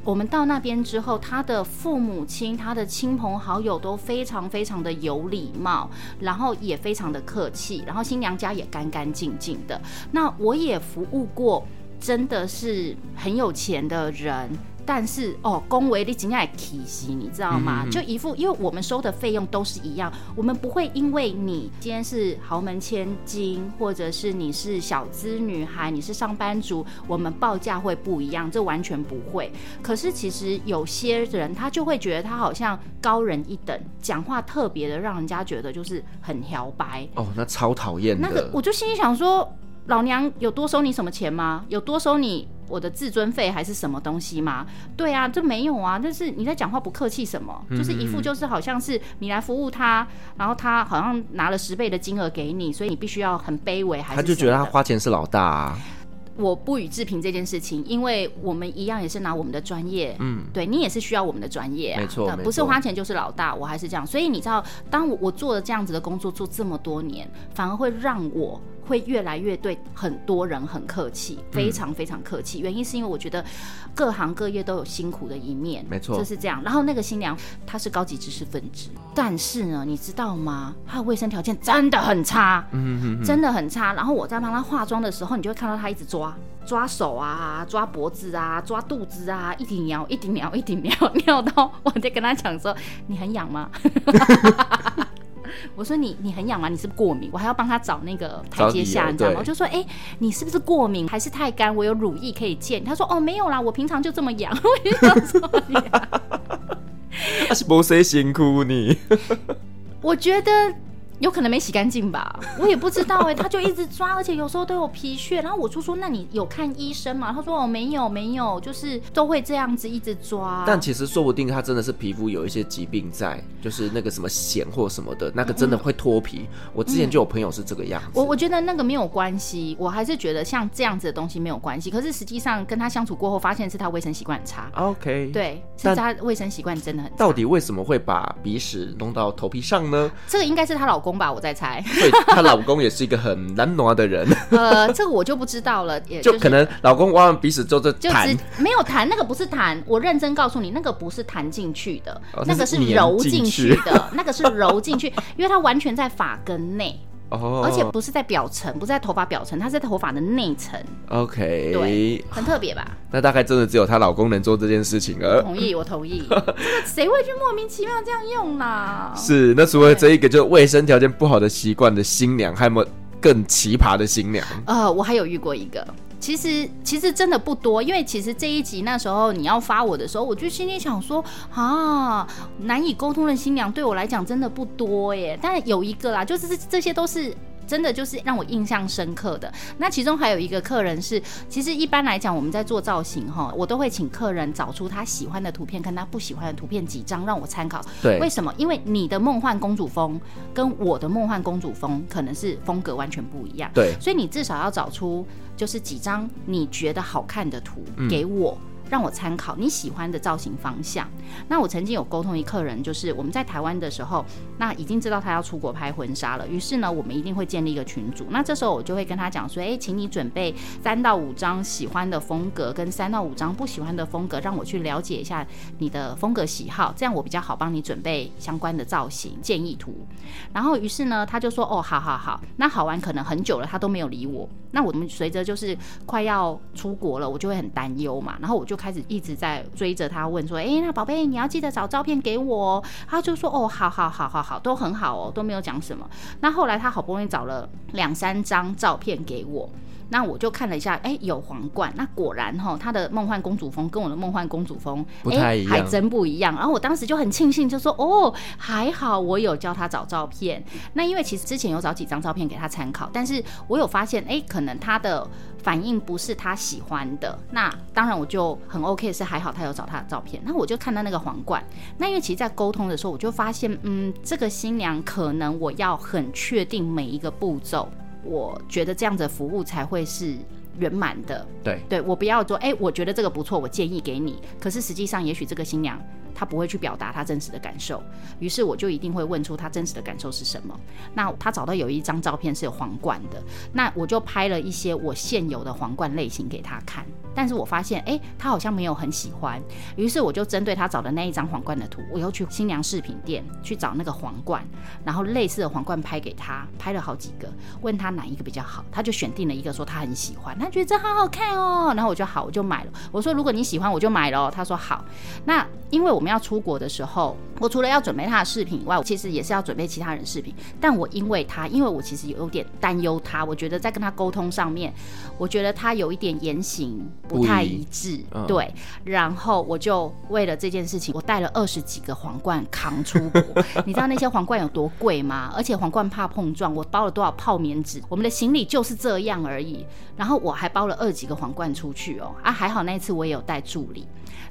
我们到那边之后，他的父母亲、他的亲朋好友都非常非常的有礼貌，然后也非常的客气，然后新娘家也干干净净的。那我也服务过，真的是很有钱的人。但是哦，恭维你今天也提醒你知道吗？嗯嗯就一副，因为我们收的费用都是一样，我们不会因为你今天是豪门千金，或者是你是小资女孩，你是上班族，我们报价会不一样，这完全不会。可是其实有些人他就会觉得他好像高人一等，讲话特别的让人家觉得就是很摇白。哦，那超讨厌的。那个，我就心里想说，老娘有多收你什么钱吗？有多收你？我的自尊费还是什么东西吗？对啊，这没有啊。但是你在讲话不客气什么？就是一副就是好像是你来服务他，然后他好像拿了十倍的金额给你，所以你必须要很卑微，还是？他就觉得他花钱是老大啊。我不予置评这件事情，因为我们一样也是拿我们的专业，嗯，对你也是需要我们的专业啊，没错，不是花钱就是老大，我还是这样。所以你知道，当我我做了这样子的工作做这么多年，反而会让我会越来越对很多人很客气，非常非常客气。嗯，原因是因为我觉得各行各业都有辛苦的一面，没错，就是这样。然后那个新娘她是高级知识分子，但是呢，你知道吗？她的卫生条件真的很差，嗯哼哼，真的很差。然后我在帮她化妆的时候，你就会看到她一直抓。抓手啊，抓脖子啊，抓肚子啊，一直尿，一直尿，一直尿，尿到我在跟他讲说：“你很痒吗？” 我说你：“你你很痒吗？你是不是过敏？”我还要帮他找那个台阶下，你知道吗？我就说：“哎、欸，你是不是过敏？还是太干？我有乳液可以借。”他说：“哦，没有啦，我平常就这么痒。”我就想说你、啊：“他是不谁辛苦你？”我觉得。有可能没洗干净吧，我也不知道哎、欸，他就一直抓，而且有时候都有皮屑。然后我就说：“那你有看医生吗？”他说：“哦，没有，没有，就是都会这样子一直抓。”但其实说不定他真的是皮肤有一些疾病在，就是那个什么癣或什么的，那个真的会脱皮。嗯、我之前就有朋友是这个样子。我我觉得那个没有关系，我还是觉得像这样子的东西没有关系。可是实际上跟他相处过后，发现是他卫生习惯很差。OK，对，是他卫生习惯真的很差。到底为什么会把鼻屎弄到头皮上呢？这个应该是他老公吧，我在猜。对，她老公也是一个很难拿的人。呃，这个我就不知道了，也、就是、就可能老公挖完鼻屎之后就弹，没有弹，那个不是弹，我认真告诉你，那个不是弹进去的，哦、那个是揉进去的，那个是揉进去，因为它完全在发根内。哦，而且不是在表层，不是在头发表层，它是在头发的内层。OK，对，很特别吧？那大概真的只有她老公能做这件事情了。同意，我同意。这个谁会去莫名其妙这样用啦？是，那除了这一个就卫生条件不好的习惯的新娘，还有没有更奇葩的新娘？呃，我还有遇过一个。其实其实真的不多，因为其实这一集那时候你要发我的时候，我就心里想说啊，难以沟通的新娘对我来讲真的不多耶。但有一个啦，就是这这些都是。真的就是让我印象深刻的。那其中还有一个客人是，其实一般来讲，我们在做造型哈，我都会请客人找出他喜欢的图片跟他不喜欢的图片几张让我参考。对，为什么？因为你的梦幻公主风跟我的梦幻公主风可能是风格完全不一样。对，所以你至少要找出就是几张你觉得好看的图给我。嗯让我参考你喜欢的造型方向。那我曾经有沟通一客人，就是我们在台湾的时候，那已经知道他要出国拍婚纱了。于是呢，我们一定会建立一个群组。那这时候我就会跟他讲说：“诶，请你准备三到五张喜欢的风格，跟三到五张不喜欢的风格，让我去了解一下你的风格喜好，这样我比较好帮你准备相关的造型建议图。”然后于是呢，他就说：“哦，好好好。”那好完可能很久了，他都没有理我。那我们随着就是快要出国了，我就会很担忧嘛。然后我就开始一直在追着他问说：“诶，那宝贝，你要记得找照片给我。”哦他就说：“哦，好好好好好，都很好哦，都没有讲什么。”那后来他好不容易找了两三张照片给我。那我就看了一下，哎、欸，有皇冠。那果然哈，他的梦幻公主风跟我的梦幻公主风不太一样，还真不一样。然后我当时就很庆幸，就说哦，还好我有教他找照片。那因为其实之前有找几张照片给他参考，但是我有发现，哎、欸，可能他的反应不是他喜欢的。那当然我就很 OK，是还好他有找他的照片。那我就看到那个皇冠。那因为其实，在沟通的时候，我就发现，嗯，这个新娘可能我要很确定每一个步骤。我觉得这样子的服务才会是圆满的。对，对我不要说，哎、欸，我觉得这个不错，我建议给你。可是实际上，也许这个新娘他不会去表达他真实的感受，于是我就一定会问出他真实的感受是什么。那他找到有一张照片是有皇冠的，那我就拍了一些我现有的皇冠类型给他看，但是我发现，哎，他好像没有很喜欢，于是我就针对他找的那一张皇冠的图，我又去新娘饰品店去找那个皇冠，然后类似的皇冠拍给他，拍了好几个，问他哪一个比较好，他就选定了一个，说他很喜欢，他觉得这好好看哦，然后我就好，我就买了。我说如果你喜欢，我就买了。他说好。那因为我们要出国的时候，我除了要准备他的饰品以外，我其实也是要准备其他人饰品。但我因为他，因为我其实有点担忧他，我觉得在跟他沟通上面，我觉得他有一点言行不太一致，嗯、对。然后我就为了这件事情，我带了二十几个皇冠扛出国。你知道那些皇冠有多贵吗？而且皇冠怕碰撞，我包了多少泡棉纸？我们的行李就是这样而已。然后我还包了二十几个皇冠出去哦，啊，还好那一次我也有带助理。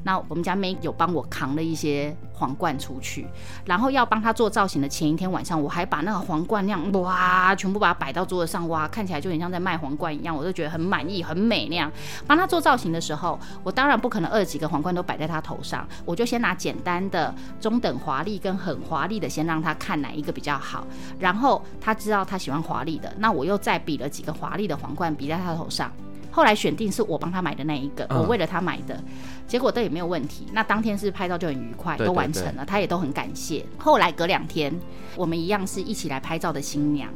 那我们家妹有帮我扛了一些皇冠出去，然后要帮她做造型的前一天晚上，我还把那个皇冠那样哇，全部把它摆到桌子上，哇，看起来就很像在卖皇冠一样，我就觉得很满意、很美那样。帮她做造型的时候，我当然不可能二十几个皇冠都摆在她头上，我就先拿简单的、中等华丽跟很华丽的，先让她看哪一个比较好。然后她知道她喜欢华丽的，那我又再比了几个华丽的皇冠比在她头上。后来选定是我帮他买的那一个，我为了他买的，结果都也没有问题。那当天是拍照就很愉快，都完成了，他也都很感谢。后来隔两天，我们一样是一起来拍照的新娘，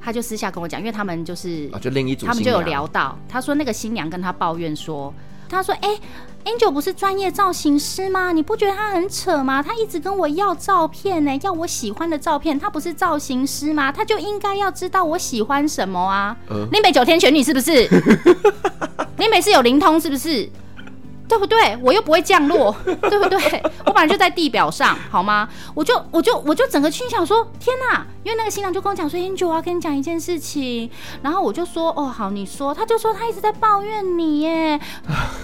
他就私下跟我讲，因为他们就是，就另一组，他们就有聊到，他说那个新娘跟他抱怨说。他说：“哎，Angel 不是专业造型师吗？你不觉得他很扯吗？他一直跟我要照片呢，要我喜欢的照片。他不是造型师吗？他就应该要知道我喜欢什么啊！呃、林北九天玄女是不是？林北是有灵通是不是？”对不对？我又不会降落，对不对？我本来就在地表上，好吗？我就我就我就整个心想说，天哪！因为那个新郎就跟我讲说，Angel，我要跟你讲一件事情。然后我就说，哦，好，你说。他就说他一直在抱怨你耶。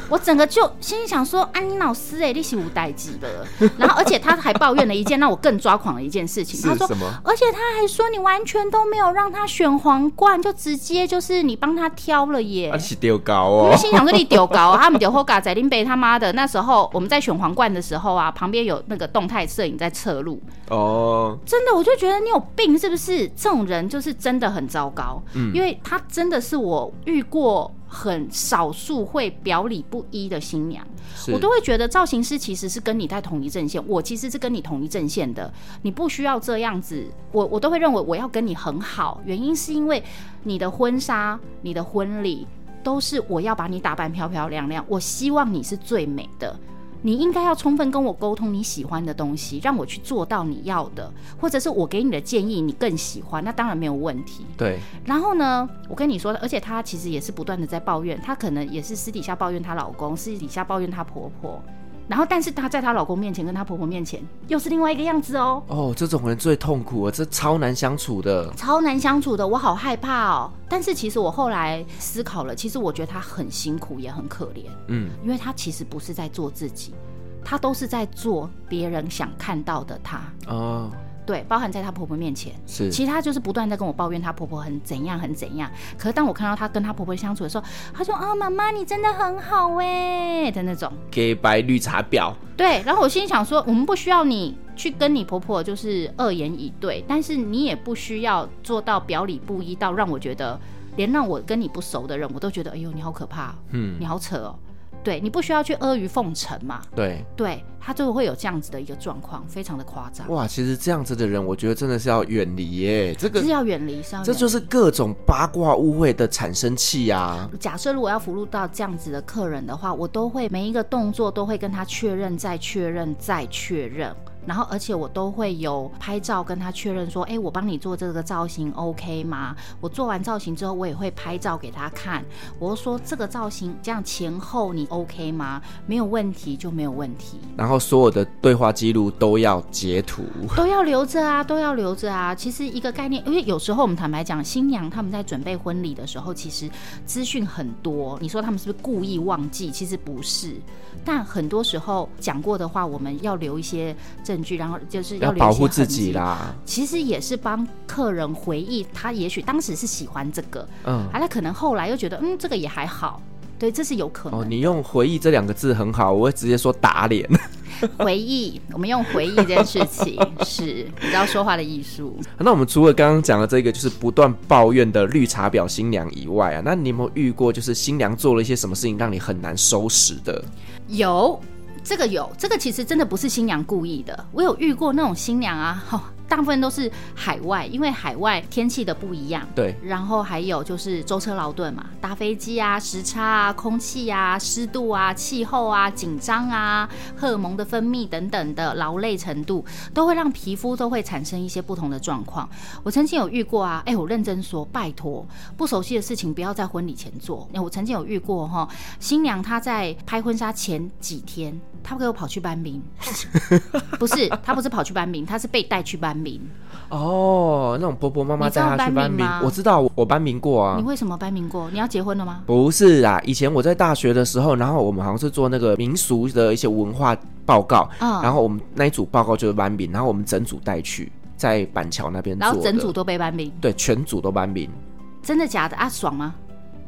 我整个就心里想说，安妮老师，哎，你是无代志的。然后而且他还抱怨了一件让我更抓狂的一件事情。他说什么？而且他还说你完全都没有让他选皇冠，就直接就是你帮他挑了耶。他是丢高哦。我心想说你丢高，他们丢后嘎在林。被他妈的，那时候我们在选皇冠的时候啊，旁边有那个动态摄影在侧录。哦，真的，我就觉得你有病是不是？这种人就是真的很糟糕，嗯，因为他真的是我遇过很少数会表里不一的新娘，我都会觉得造型师其实是跟你在同一阵线，我其实是跟你同一阵线的，你不需要这样子，我我都会认为我要跟你很好，原因是因为你的婚纱、你的婚礼。都是我要把你打扮漂漂亮亮，我希望你是最美的。你应该要充分跟我沟通你喜欢的东西，让我去做到你要的，或者是我给你的建议你更喜欢，那当然没有问题。对。然后呢，我跟你说，而且她其实也是不断的在抱怨，她可能也是私底下抱怨她老公，私底下抱怨她婆婆。然后，但是她在她老公面前跟她婆婆面前又是另外一个样子哦。哦，这种人最痛苦了，这超难相处的，超难相处的，我好害怕哦。但是其实我后来思考了，其实我觉得她很辛苦，也很可怜。嗯，因为她其实不是在做自己，她都是在做别人想看到的她。哦。对，包含在她婆婆面前，是，其他就是不断在跟我抱怨她婆婆很怎样很怎样。可是当我看到她跟她婆婆相处的时候，她说：“啊，妈妈你真的很好哎的那种。”给白绿茶婊。对，然后我心里想说，我们不需要你去跟你婆婆就是二言以对，但是你也不需要做到表里不一到让我觉得，连让我跟你不熟的人我都觉得，哎呦你好可怕，嗯，你好扯哦。对，你不需要去阿谀奉承嘛？对，对他就会有这样子的一个状况，非常的夸张。哇，其实这样子的人，我觉得真的是要远离耶。这个是要远离，是要，这就是各种八卦误会的产生器啊。假设如果要服务到这样子的客人的话，我都会每一个动作都会跟他确认，再确认，再确认。然后，而且我都会有拍照跟他确认说，哎，我帮你做这个造型，OK 吗？我做完造型之后，我也会拍照给他看。我说这个造型这样前后你 OK 吗？没有问题就没有问题。然后所有的对话记录都要截图，都要留着啊，都要留着啊。其实一个概念，因为有时候我们坦白讲，新娘他们在准备婚礼的时候，其实资讯很多。你说他们是不是故意忘记？其实不是。但很多时候讲过的话，我们要留一些证据，然后就是要，要保护自己啦。其实也是帮客人回忆，他也许当时是喜欢这个，嗯，啊，他可能后来又觉得，嗯，这个也还好，对，这是有可能。哦，你用回忆这两个字很好，我会直接说打脸。回忆，我们用回忆这件事情是你知道说话的艺术。那我们除了刚刚讲的这个，就是不断抱怨的绿茶婊新娘以外啊，那你有没有遇过就是新娘做了一些什么事情让你很难收拾的？有，这个有，这个其实真的不是新娘故意的。我有遇过那种新娘啊，吼。大部分都是海外，因为海外天气的不一样。对，然后还有就是舟车劳顿嘛，搭飞机啊，时差啊，空气啊，湿度啊，气候啊，紧张啊，荷尔蒙的分泌等等的劳累程度，都会让皮肤都会产生一些不同的状况。我曾经有遇过啊，哎，我认真说，拜托，不熟悉的事情不要在婚礼前做。我曾经有遇过哈，新娘她在拍婚纱前几天，她给我跑去搬冰，不是，他不是跑去搬冰，她是被带去搬冰。哦，那种婆婆妈妈带他去搬冰，我知道，我搬冰过啊。你为什么搬冰过？你要结婚了吗？不是啊，以前我在大学的时候，然后我们好像是做那个民俗的一些文化报告，嗯、然后我们那一组报告就是搬冰，然后我们整组带去在板桥那边，然后整组都被搬冰，对，全组都搬冰。真的假的啊？爽吗？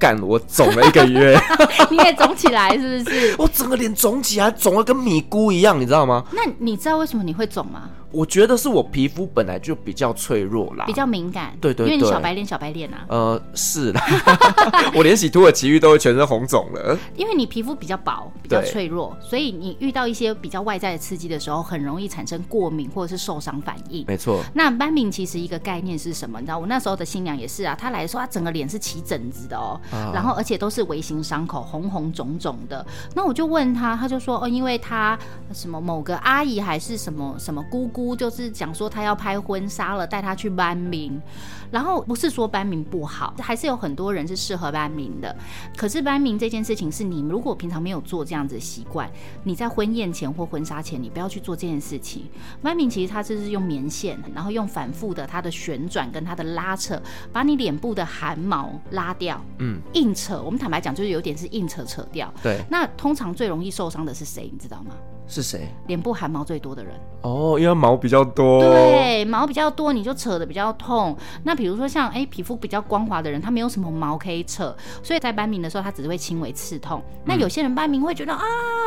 干，我肿了一个月，你也肿起来是不是？我整个脸肿起来，肿得跟米糊一样，你知道吗？那你知道为什么你会肿吗？我觉得是我皮肤本来就比较脆弱啦，比较敏感。对对对，因为你小白脸小白脸啊。呃，是啦，我连洗土耳其浴都会全身红肿了。因为你皮肤比较薄，比较脆弱，所以你遇到一些比较外在的刺激的时候，很容易产生过敏或者是受伤反应。没错。那斑敏其实一个概念是什么？你知道，我那时候的新娘也是啊，她来说她整个脸是起疹子的哦，啊、然后而且都是微型伤口，红红肿肿的。那我就问她，她就说哦，因为她什么某个阿姨还是什么什么姑姑，就是讲说。他要拍婚纱了，带他去班名，然后不是说班名不好，还是有很多人是适合班名的。可是班名这件事情是你如果平常没有做这样子的习惯，你在婚宴前或婚纱前，你不要去做这件事情。班名其实它就是用棉线，然后用反复的它的旋转跟它的拉扯，把你脸部的汗毛拉掉。嗯，硬扯，我们坦白讲就是有点是硬扯扯掉。对，那通常最容易受伤的是谁？你知道吗？是谁？脸部汗毛最多的人哦，因为毛比较多。对，毛比较多，你就扯的比较痛。那比如说像哎、欸，皮肤比较光滑的人，他没有什么毛可以扯，所以在斑明的时候，他只是会轻微刺痛。嗯、那有些人斑明会觉得啊，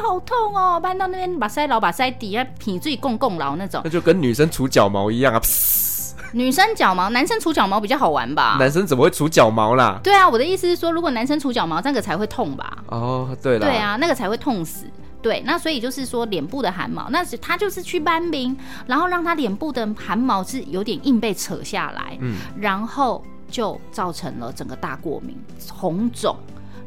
好痛哦，搬到那边把腮老把腮底下皮最共共牢那种。那就跟女生除脚毛一样啊。女生脚毛，男生除脚毛比较好玩吧？男生怎么会除脚毛啦？对啊，我的意思是说，如果男生除脚毛，那个才会痛吧？哦，对了，对啊，那个才会痛死。对，那所以就是说脸部的汗毛，那是他就是去斑明，然后让他脸部的汗毛是有点硬被扯下来，嗯，然后就造成了整个大过敏、红肿。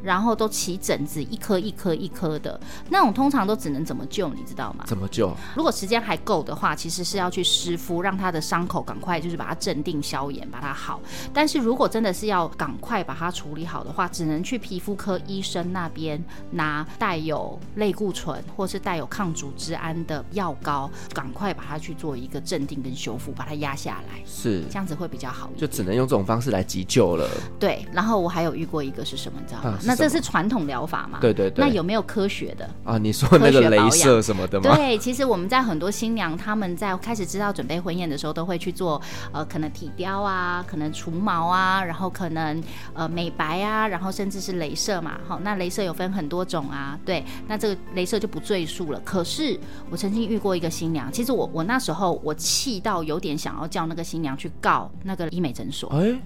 然后都起疹子，一颗一颗一颗的，那种通常都只能怎么救，你知道吗？怎么救？如果时间还够的话，其实是要去湿敷，让他的伤口赶快就是把它镇定消炎，把它好。但是如果真的是要赶快把它处理好的话，只能去皮肤科医生那边拿带有类固醇或是带有抗组织胺的药膏，赶快把它去做一个镇定跟修复，把它压下来。是这样子会比较好一点，就只能用这种方式来急救了。对，然后我还有遇过一个是什么，你知道吗？啊那这是传统疗法嘛？对对对。那有没有科学的啊？你说那个镭射什么的吗？对，其实我们在很多新娘他们在开始知道准备婚宴的时候，都会去做呃，可能体雕啊，可能除毛啊，然后可能呃美白啊，然后甚至是镭射嘛。好，那镭射有分很多种啊。对，那这个镭射就不赘述了。可是我曾经遇过一个新娘，其实我我那时候我气到有点想要叫那个新娘去告那个医美诊所。欸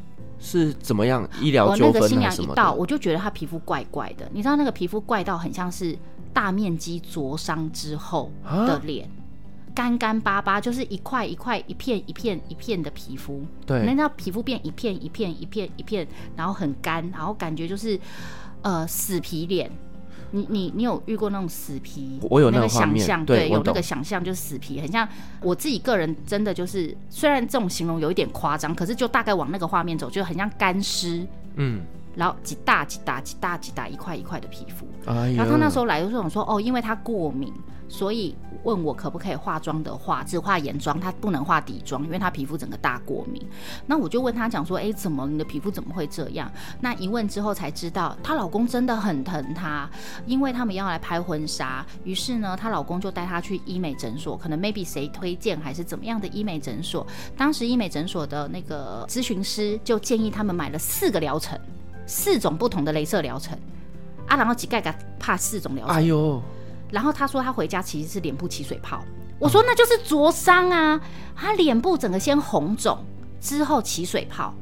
是怎么样医疗纠纷？我那个新娘一到，我就觉得她皮肤怪怪的。你知道那个皮肤怪到很像是大面积灼伤之后的脸，干干巴巴，就是一块一块、一片一片一片的皮肤。对，你知道皮肤变一片一片一片一片，然后很干，然后感觉就是呃死皮脸。你你你有遇过那种死皮？我有那个想象，对，对有那个想象就是死皮，很像我自己个人真的就是，虽然这种形容有一点夸张，可是就大概往那个画面走，就很像干尸，嗯，然后几大几大几大几大一块一块的皮肤，哎、然后他那时候来的时候说，哦，因为他过敏。所以问我可不可以化妆的话，只化眼妆，她不能化底妆，因为她皮肤整个大过敏。那我就问她讲说，哎，怎么你的皮肤怎么会这样？那一问之后才知道，她老公真的很疼她，因为他们要来拍婚纱，于是呢，她老公就带她去医美诊所，可能 maybe 谁推荐还是怎么样的医美诊所。当时医美诊所的那个咨询师就建议他们买了四个疗程，四种不同的镭射疗程啊，然后几盖个怕四种疗程。哎呦。然后他说他回家其实是脸部起水泡。我说那就是灼伤啊，他脸部整个先红肿，之后起水泡。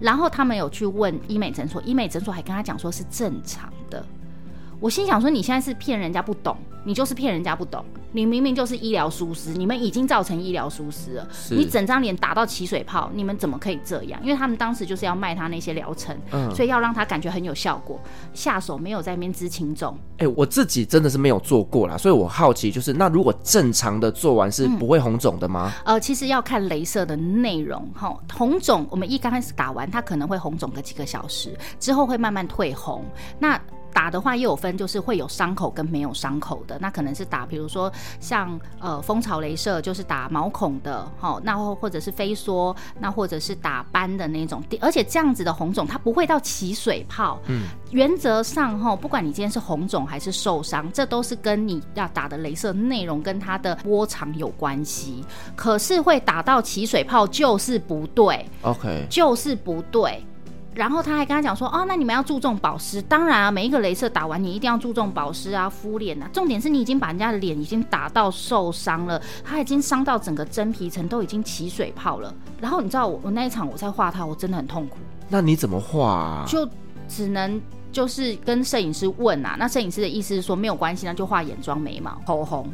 然后他们有去问医美诊所，医美诊所还跟他讲说是正常的。我心想说，你现在是骗人家不懂，你就是骗人家不懂。你明明就是医疗疏失，你们已经造成医疗疏失了。你整张脸打到起水泡，你们怎么可以这样？因为他们当时就是要卖他那些疗程，嗯，所以要让他感觉很有效果。下手没有在那边知轻重。哎、欸，我自己真的是没有做过啦，所以我好奇，就是那如果正常的做完是不会红肿的吗？嗯？呃，其实要看镭射的内容哈。红肿，我们一刚开始打完，它可能会红肿个几个小时，之后会慢慢退红。那打的话又有分，就是会有伤口跟没有伤口的。那可能是打，比如说像呃蜂巢镭射，就是打毛孔的，齁，那或者是飞梭，那或者是打斑的那种。而且这样子的红肿，它不会到起水泡。嗯，原则上齁，不管你今天是红肿还是受伤，这都是跟你要打的镭射内容跟它的波长有关系。可是会打到起水泡就是不对，OK，就是不对。然后他还跟他讲说，哦，那你们要注重保湿，当然啊，每一个镭射打完，你一定要注重保湿啊，敷脸啊。重点是你已经把人家的脸已经打到受伤了，他已经伤到整个真皮层都已经起水泡了。然后你知道我我那一场我在画他，我真的很痛苦。那你怎么画啊？就只能就是跟摄影师问啊。那摄影师的意思是说没有关系，那就画眼妆、眉毛、口红。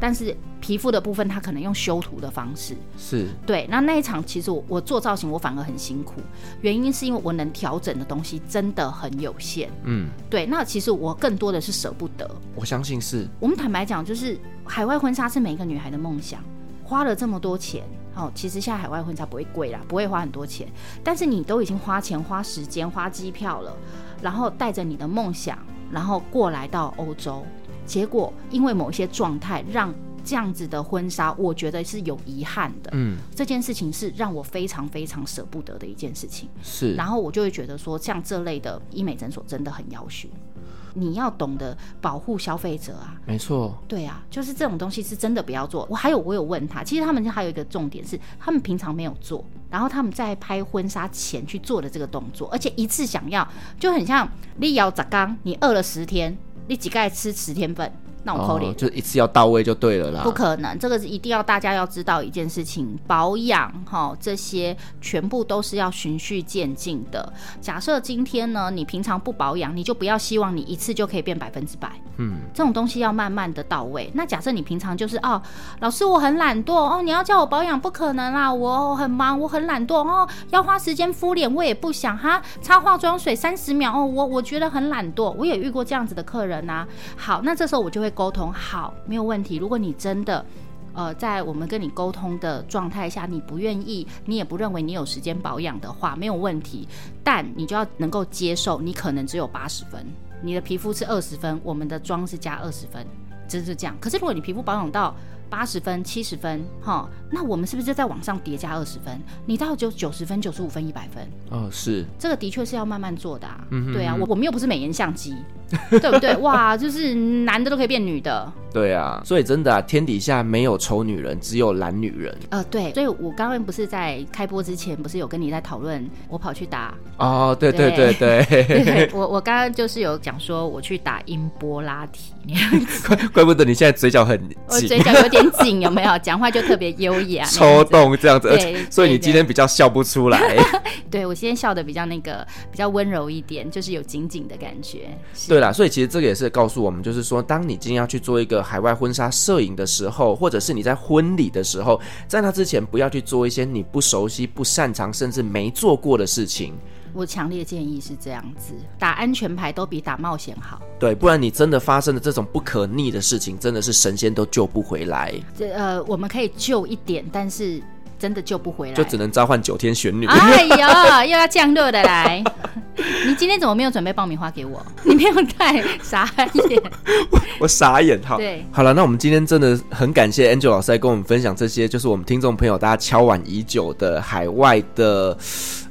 但是皮肤的部分，他可能用修图的方式，是对。那那一场，其实我我做造型，我反而很辛苦，原因是因为我能调整的东西真的很有限。嗯，对。那其实我更多的是舍不得。我相信是。我们坦白讲，就是海外婚纱是每一个女孩的梦想，花了这么多钱，哦，其实现在海外婚纱不会贵啦，不会花很多钱，但是你都已经花钱、花时间、花机票了，然后带着你的梦想，然后过来到欧洲。结果因为某一些状态，让这样子的婚纱，我觉得是有遗憾的。嗯，这件事情是让我非常非常舍不得的一件事情。是，然后我就会觉得说，像这类的医美诊所真的很要求，你要懂得保护消费者啊。没错。对啊，就是这种东西是真的不要做。我还有我有问他，其实他们还有一个重点是，他们平常没有做，然后他们在拍婚纱前去做的这个动作，而且一次想要，就很像你咬砸缸，你饿了十天。你几个吃十天份？那我扣脸，就一次要到位就对了啦。不可能，这个是一定要大家要知道一件事情，保养哈这些全部都是要循序渐进的。假设今天呢，你平常不保养，你就不要希望你一次就可以变百分之百。嗯，这种东西要慢慢的到位。那假设你平常就是哦，老师我很懒惰哦，你要叫我保养不可能啦，我很忙，我很懒惰哦，要花时间敷脸我也不想哈，擦化妆水三十秒哦，我我觉得很懒惰，我也遇过这样子的客人呐、啊。好，那这时候我就会。沟通好，没有问题。如果你真的，呃，在我们跟你沟通的状态下，你不愿意，你也不认为你有时间保养的话，没有问题。但你就要能够接受，你可能只有八十分，你的皮肤是二十分，我们的妆是加二十分，真是这样。可是如果你皮肤保养到八十分、七十分，哈，那我们是不是就在往上叠加二十分？你到九九十分、九十五分、一百分？哦，是。这个的确是要慢慢做的啊。嗯哼嗯哼。对啊，我我们又不是美颜相机。对不对？哇，就是男的都可以变女的。对啊，所以真的啊，天底下没有丑女人，只有懒女人。呃，对，所以我刚刚不是在开播之前，不是有跟你在讨论，我跑去打。哦，对对对对，对，对。我我刚刚就是有讲说我去打音波拉提，怪怪不得你现在嘴角很紧，我嘴角有点紧，有没有？讲话就特别优雅，抽动这样子，对，所以你今天比较笑不出来。对，对我今天笑的比较那个比较温柔一点，就是有紧紧的感觉。对啦，所以其实这个也是告诉我们，就是说，当你今天要去做一个海外婚纱摄影的时候，或者是你在婚礼的时候，在那之前不要去做一些你不熟悉、不擅长，甚至没做过的事情。我强烈建议是这样子，打安全牌都比打冒险好。对，不然你真的发生了这种不可逆的事情，真的是神仙都救不回来。这呃，我们可以救一点，但是。真的救不回来，就只能召唤九天玄女。哎呦，又要降落的来！你今天怎么没有准备爆米花给我？你没有带，傻眼。我我傻眼，好。对，好了，那我们今天真的很感谢 Angel 老师来跟我们分享这些，就是我们听众朋友大家敲碗已久的海外的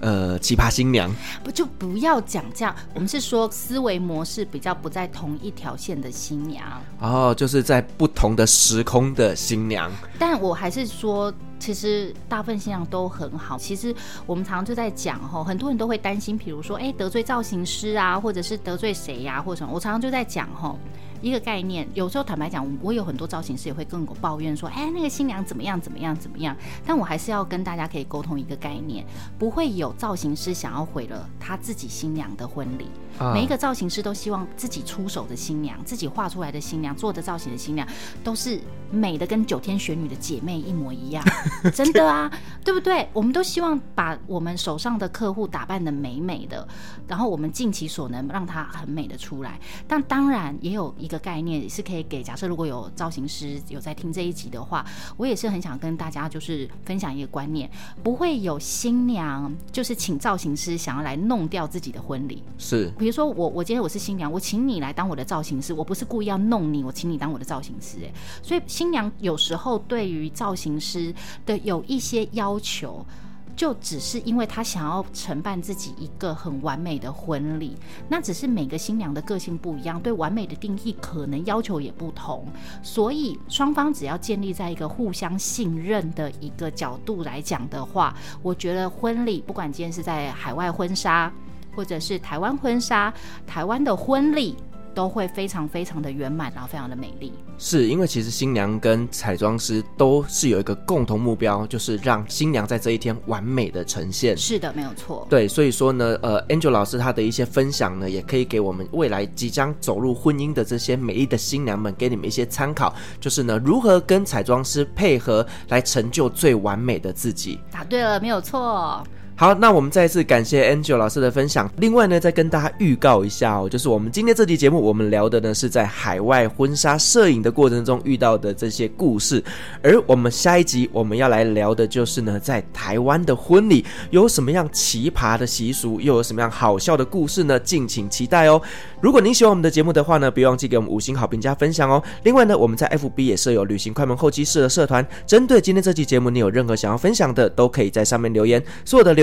呃奇葩新娘。不就不要讲这样，我们是说思维模式比较不在同一条线的新娘。哦，就是在不同的时空的新娘。但我还是说。其实大部分新娘都很好。其实我们常常就在讲吼，很多人都会担心，比如说哎得罪造型师啊，或者是得罪谁呀、啊，或者什么。我常常就在讲吼，一个概念。有时候坦白讲，我有很多造型师也会跟我抱怨说，哎，那个新娘怎么样怎么样怎么样。但我还是要跟大家可以沟通一个概念，不会有造型师想要毁了他自己新娘的婚礼。每一个造型师都希望自己出手的新娘，自己画出来的新娘，做的造型的新娘，都是美的跟九天玄女的姐妹一模一样，真的啊，对不对？我们都希望把我们手上的客户打扮的美美的，然后我们尽其所能让她很美的出来。但当然也有一个概念是可以给，假设如果有造型师有在听这一集的话，我也是很想跟大家就是分享一个观念，不会有新娘就是请造型师想要来弄掉自己的婚礼，是。比如说我，我今天我是新娘，我请你来当我的造型师，我不是故意要弄你，我请你当我的造型师，哎，所以新娘有时候对于造型师的有一些要求，就只是因为她想要承办自己一个很完美的婚礼，那只是每个新娘的个性不一样，对完美的定义可能要求也不同，所以双方只要建立在一个互相信任的一个角度来讲的话，我觉得婚礼不管今天是在海外婚纱。或者是台湾婚纱，台湾的婚礼都会非常非常的圆满，然后非常的美丽。是因为其实新娘跟彩妆师都是有一个共同目标，就是让新娘在这一天完美的呈现。是的，没有错。对，所以说呢，呃，Angel 老师她的一些分享呢，也可以给我们未来即将走入婚姻的这些美丽的新娘们，给你们一些参考，就是呢，如何跟彩妆师配合来成就最完美的自己。答对了，没有错。好，那我们再一次感谢 Angel 老师的分享。另外呢，再跟大家预告一下哦，就是我们今天这期节目，我们聊的呢是在海外婚纱摄影的过程中遇到的这些故事。而我们下一集我们要来聊的就是呢，在台湾的婚礼有什么样奇葩的习俗，又有什么样好笑的故事呢？敬请期待哦。如果您喜欢我们的节目的话呢，别忘记给我们五星好评加分享哦。另外呢，我们在 FB 也设有旅行快门后期室的社团，针对今天这期节目，你有任何想要分享的，都可以在上面留言，所有的留